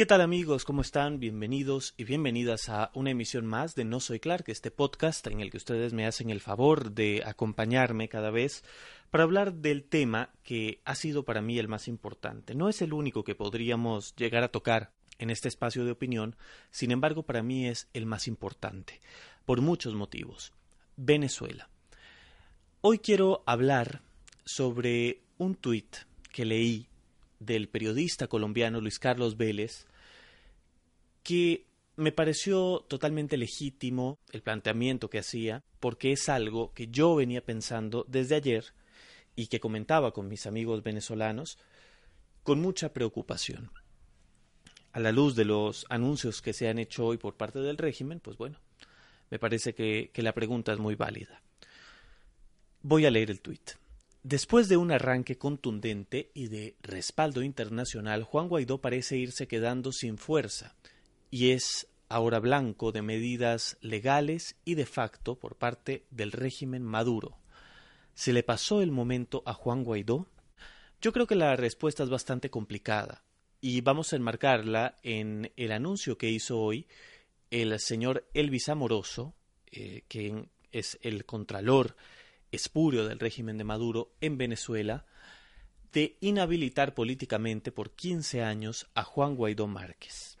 ¿Qué tal amigos? ¿Cómo están? Bienvenidos y bienvenidas a una emisión más de No Soy Clark, este podcast en el que ustedes me hacen el favor de acompañarme cada vez para hablar del tema que ha sido para mí el más importante. No es el único que podríamos llegar a tocar en este espacio de opinión, sin embargo para mí es el más importante, por muchos motivos. Venezuela. Hoy quiero hablar sobre un tuit que leí del periodista colombiano Luis Carlos Vélez, que me pareció totalmente legítimo el planteamiento que hacía, porque es algo que yo venía pensando desde ayer y que comentaba con mis amigos venezolanos con mucha preocupación. A la luz de los anuncios que se han hecho hoy por parte del régimen, pues bueno, me parece que, que la pregunta es muy válida. Voy a leer el tuit. Después de un arranque contundente y de respaldo internacional, Juan Guaidó parece irse quedando sin fuerza y es ahora blanco de medidas legales y de facto por parte del régimen Maduro. ¿Se le pasó el momento a Juan Guaidó? Yo creo que la respuesta es bastante complicada y vamos a enmarcarla en el anuncio que hizo hoy el señor Elvis Amoroso, eh, que es el contralor espurio del régimen de Maduro en Venezuela de inhabilitar políticamente por 15 años a Juan Guaidó Márquez.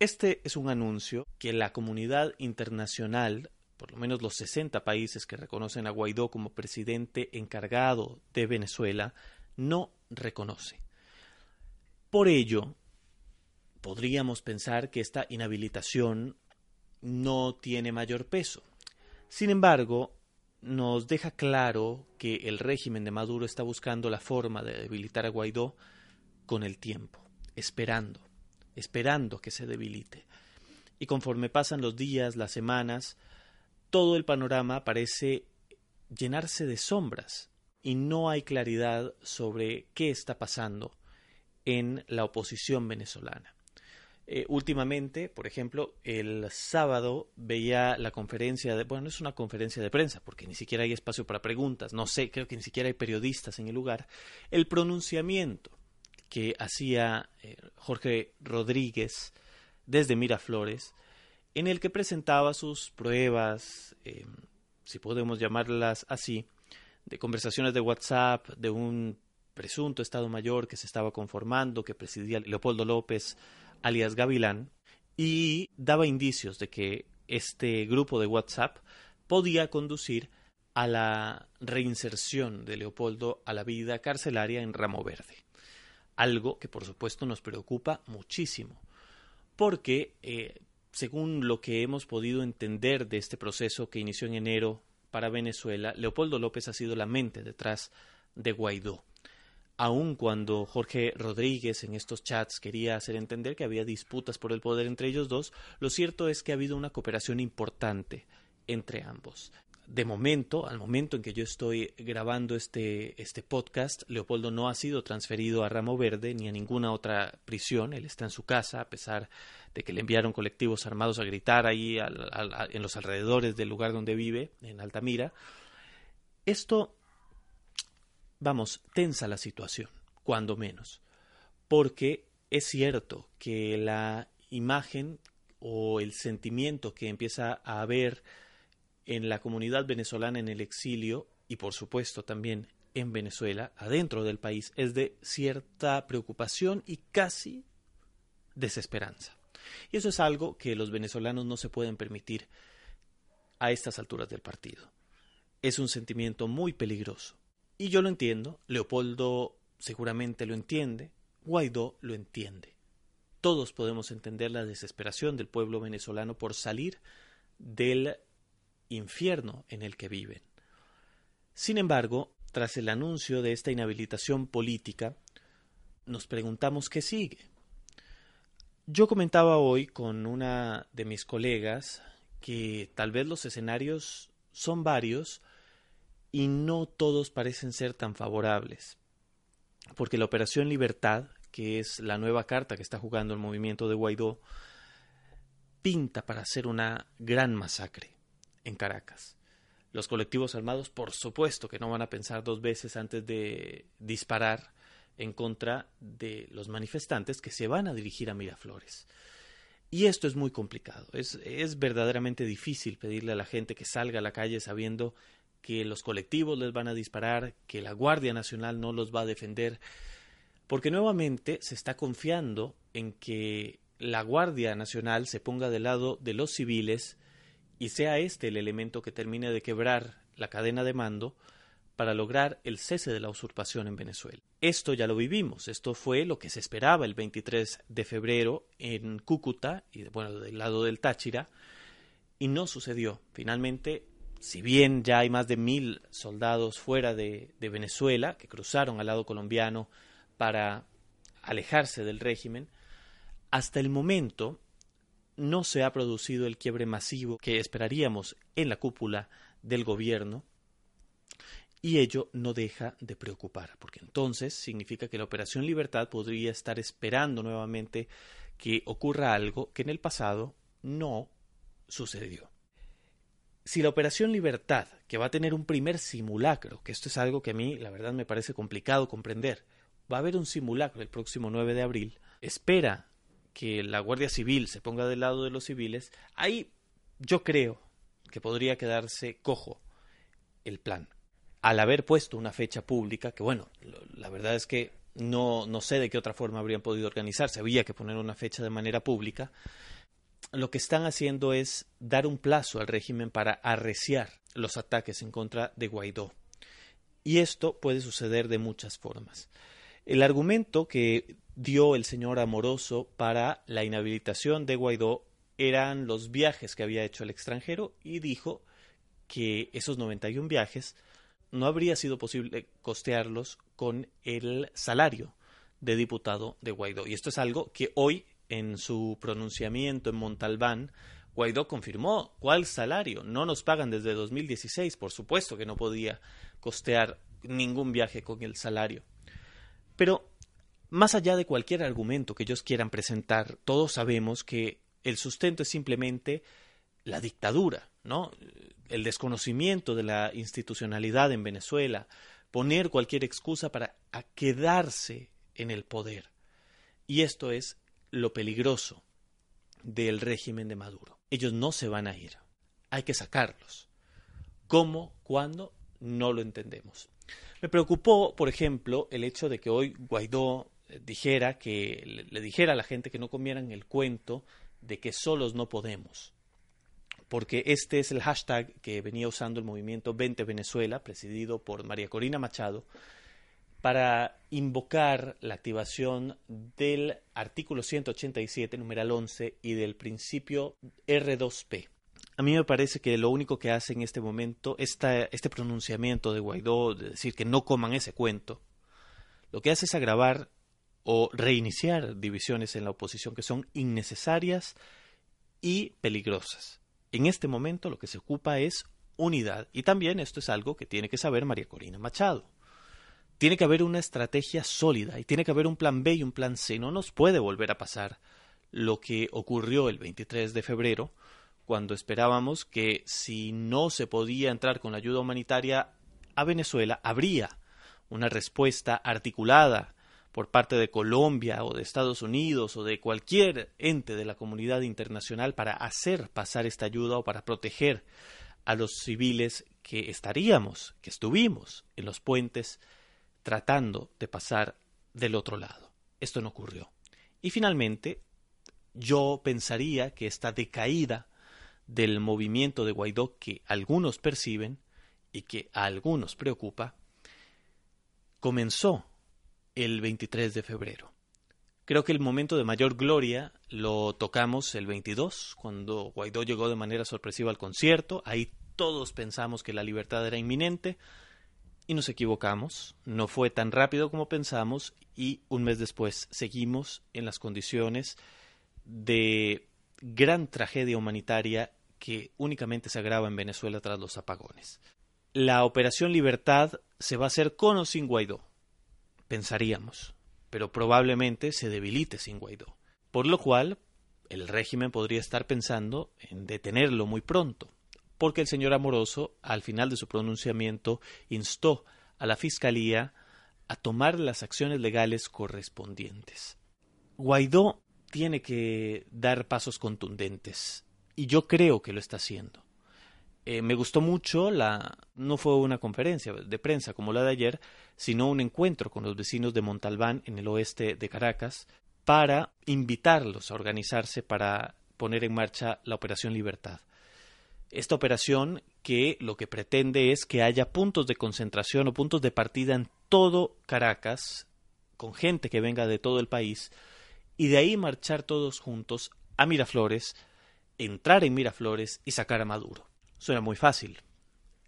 Este es un anuncio que la comunidad internacional, por lo menos los 60 países que reconocen a Guaidó como presidente encargado de Venezuela, no reconoce. Por ello, podríamos pensar que esta inhabilitación no tiene mayor peso. Sin embargo, nos deja claro que el régimen de Maduro está buscando la forma de debilitar a Guaidó con el tiempo, esperando, esperando que se debilite. Y conforme pasan los días, las semanas, todo el panorama parece llenarse de sombras y no hay claridad sobre qué está pasando en la oposición venezolana. Eh, últimamente, por ejemplo, el sábado veía la conferencia de, bueno, no es una conferencia de prensa, porque ni siquiera hay espacio para preguntas, no sé, creo que ni siquiera hay periodistas en el lugar, el pronunciamiento que hacía eh, Jorge Rodríguez desde Miraflores, en el que presentaba sus pruebas, eh, si podemos llamarlas así, de conversaciones de WhatsApp, de un presunto Estado Mayor que se estaba conformando, que presidía Leopoldo López alias Gavilán, y daba indicios de que este grupo de WhatsApp podía conducir a la reinserción de Leopoldo a la vida carcelaria en Ramo Verde. Algo que por supuesto nos preocupa muchísimo, porque eh, según lo que hemos podido entender de este proceso que inició en enero para Venezuela, Leopoldo López ha sido la mente detrás de Guaidó aun cuando Jorge Rodríguez en estos chats quería hacer entender que había disputas por el poder entre ellos dos, lo cierto es que ha habido una cooperación importante entre ambos. De momento, al momento en que yo estoy grabando este, este podcast, Leopoldo no ha sido transferido a Ramo Verde ni a ninguna otra prisión. Él está en su casa, a pesar de que le enviaron colectivos armados a gritar ahí en los alrededores del lugar donde vive, en Altamira. Esto vamos, tensa la situación, cuando menos, porque es cierto que la imagen o el sentimiento que empieza a haber en la comunidad venezolana en el exilio y por supuesto también en Venezuela, adentro del país, es de cierta preocupación y casi desesperanza. Y eso es algo que los venezolanos no se pueden permitir a estas alturas del partido. Es un sentimiento muy peligroso y yo lo entiendo, Leopoldo seguramente lo entiende, Guaidó lo entiende. Todos podemos entender la desesperación del pueblo venezolano por salir del infierno en el que viven. Sin embargo, tras el anuncio de esta inhabilitación política, nos preguntamos qué sigue. Yo comentaba hoy con una de mis colegas que tal vez los escenarios son varios, y no todos parecen ser tan favorables. Porque la Operación Libertad, que es la nueva carta que está jugando el movimiento de Guaidó, pinta para hacer una gran masacre en Caracas. Los colectivos armados, por supuesto que no van a pensar dos veces antes de disparar en contra de los manifestantes que se van a dirigir a Miraflores. Y esto es muy complicado. Es, es, verdaderamente difícil pedirle a la gente que salga a la calle sabiendo que los colectivos les van a disparar, que la Guardia Nacional no los va a defender, porque nuevamente se está confiando en que la Guardia Nacional se ponga del lado de los civiles y sea este el elemento que termine de quebrar la cadena de mando para lograr el cese de la usurpación en Venezuela. Esto ya lo vivimos, esto fue lo que se esperaba el 23 de febrero en Cúcuta y bueno, del lado del Táchira y no sucedió. Finalmente, si bien ya hay más de mil soldados fuera de, de Venezuela que cruzaron al lado colombiano para alejarse del régimen, hasta el momento no se ha producido el quiebre masivo que esperaríamos en la cúpula del gobierno y ello no deja de preocupar, porque entonces significa que la Operación Libertad podría estar esperando nuevamente que ocurra algo que en el pasado no sucedió. Si la Operación Libertad, que va a tener un primer simulacro, que esto es algo que a mí la verdad me parece complicado comprender, va a haber un simulacro el próximo 9 de abril, espera que la Guardia Civil se ponga del lado de los civiles, ahí yo creo que podría quedarse cojo el plan al haber puesto una fecha pública, que bueno, la verdad es que no, no sé de qué otra forma habrían podido organizarse, había que poner una fecha de manera pública, lo que están haciendo es dar un plazo al régimen para arreciar los ataques en contra de Guaidó. Y esto puede suceder de muchas formas. El argumento que dio el señor Amoroso para la inhabilitación de Guaidó eran los viajes que había hecho al extranjero y dijo que esos 91 viajes no habría sido posible costearlos con el salario de diputado de Guaidó. Y esto es algo que hoy, en su pronunciamiento en Montalbán, Guaidó confirmó. ¿Cuál salario? No nos pagan desde 2016. Por supuesto que no podía costear ningún viaje con el salario. Pero, más allá de cualquier argumento que ellos quieran presentar, todos sabemos que el sustento es simplemente la dictadura, ¿no? El desconocimiento de la institucionalidad en Venezuela, poner cualquier excusa para quedarse en el poder. Y esto es lo peligroso del régimen de Maduro. Ellos no se van a ir. Hay que sacarlos. ¿Cómo? ¿Cuándo? No lo entendemos. Me preocupó, por ejemplo, el hecho de que hoy Guaidó dijera que le dijera a la gente que no comieran el cuento de que solos no podemos porque este es el hashtag que venía usando el movimiento 20 Venezuela, presidido por María Corina Machado, para invocar la activación del artículo 187, numeral 11, y del principio R2P. A mí me parece que lo único que hace en este momento, esta, este pronunciamiento de Guaidó, de decir que no coman ese cuento, lo que hace es agravar o reiniciar divisiones en la oposición que son innecesarias y peligrosas. En este momento lo que se ocupa es unidad. Y también esto es algo que tiene que saber María Corina Machado. Tiene que haber una estrategia sólida y tiene que haber un plan B y un plan C. No nos puede volver a pasar lo que ocurrió el 23 de febrero, cuando esperábamos que si no se podía entrar con la ayuda humanitaria a Venezuela, habría una respuesta articulada por parte de Colombia o de Estados Unidos o de cualquier ente de la comunidad internacional para hacer pasar esta ayuda o para proteger a los civiles que estaríamos, que estuvimos en los puentes tratando de pasar del otro lado. Esto no ocurrió. Y finalmente, yo pensaría que esta decaída del movimiento de Guaidó que algunos perciben y que a algunos preocupa, comenzó el 23 de febrero. Creo que el momento de mayor gloria lo tocamos el 22, cuando Guaidó llegó de manera sorpresiva al concierto. Ahí todos pensamos que la libertad era inminente y nos equivocamos. No fue tan rápido como pensamos y un mes después seguimos en las condiciones de gran tragedia humanitaria que únicamente se agrava en Venezuela tras los apagones. La Operación Libertad se va a hacer con o sin Guaidó pensaríamos, pero probablemente se debilite sin Guaidó. Por lo cual, el régimen podría estar pensando en detenerlo muy pronto, porque el señor Amoroso, al final de su pronunciamiento, instó a la Fiscalía a tomar las acciones legales correspondientes. Guaidó tiene que dar pasos contundentes y yo creo que lo está haciendo. Eh, me gustó mucho la no fue una conferencia de prensa como la de ayer, sino un encuentro con los vecinos de Montalbán en el oeste de Caracas para invitarlos a organizarse para poner en marcha la Operación Libertad. Esta operación que lo que pretende es que haya puntos de concentración o puntos de partida en todo Caracas, con gente que venga de todo el país, y de ahí marchar todos juntos a Miraflores, entrar en Miraflores y sacar a Maduro. Suena muy fácil,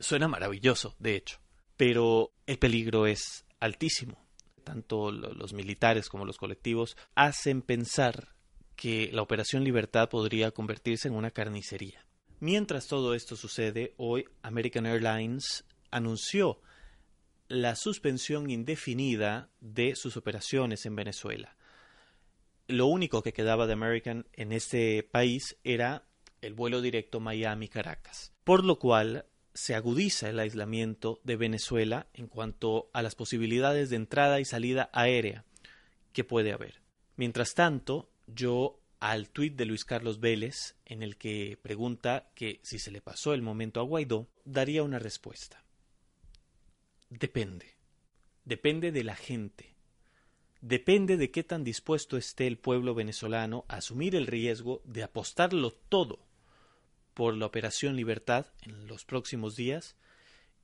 suena maravilloso, de hecho, pero el peligro es altísimo. Tanto los militares como los colectivos hacen pensar que la Operación Libertad podría convertirse en una carnicería. Mientras todo esto sucede, hoy American Airlines anunció la suspensión indefinida de sus operaciones en Venezuela. Lo único que quedaba de American en este país era el vuelo directo Miami-Caracas, por lo cual se agudiza el aislamiento de Venezuela en cuanto a las posibilidades de entrada y salida aérea que puede haber. Mientras tanto, yo al tuit de Luis Carlos Vélez, en el que pregunta que si se le pasó el momento a Guaidó, daría una respuesta. Depende. Depende de la gente. Depende de qué tan dispuesto esté el pueblo venezolano a asumir el riesgo de apostarlo todo por la Operación Libertad en los próximos días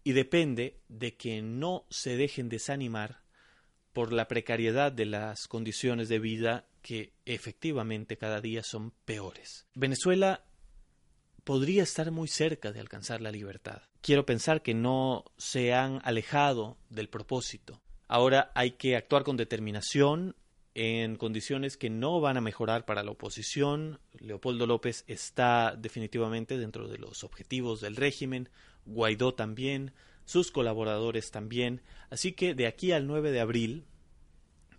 y depende de que no se dejen desanimar por la precariedad de las condiciones de vida que efectivamente cada día son peores. Venezuela podría estar muy cerca de alcanzar la libertad. Quiero pensar que no se han alejado del propósito. Ahora hay que actuar con determinación en condiciones que no van a mejorar para la oposición. Leopoldo López está definitivamente dentro de los objetivos del régimen, Guaidó también, sus colaboradores también. Así que de aquí al 9 de abril,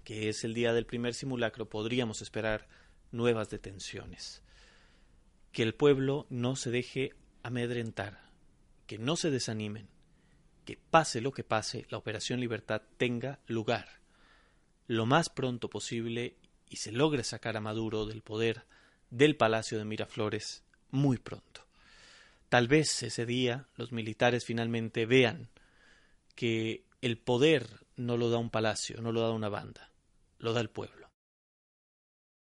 que es el día del primer simulacro, podríamos esperar nuevas detenciones. Que el pueblo no se deje amedrentar, que no se desanimen, que pase lo que pase, la Operación Libertad tenga lugar lo más pronto posible y se logre sacar a Maduro del poder del Palacio de Miraflores muy pronto. Tal vez ese día los militares finalmente vean que el poder no lo da un palacio, no lo da una banda, lo da el pueblo.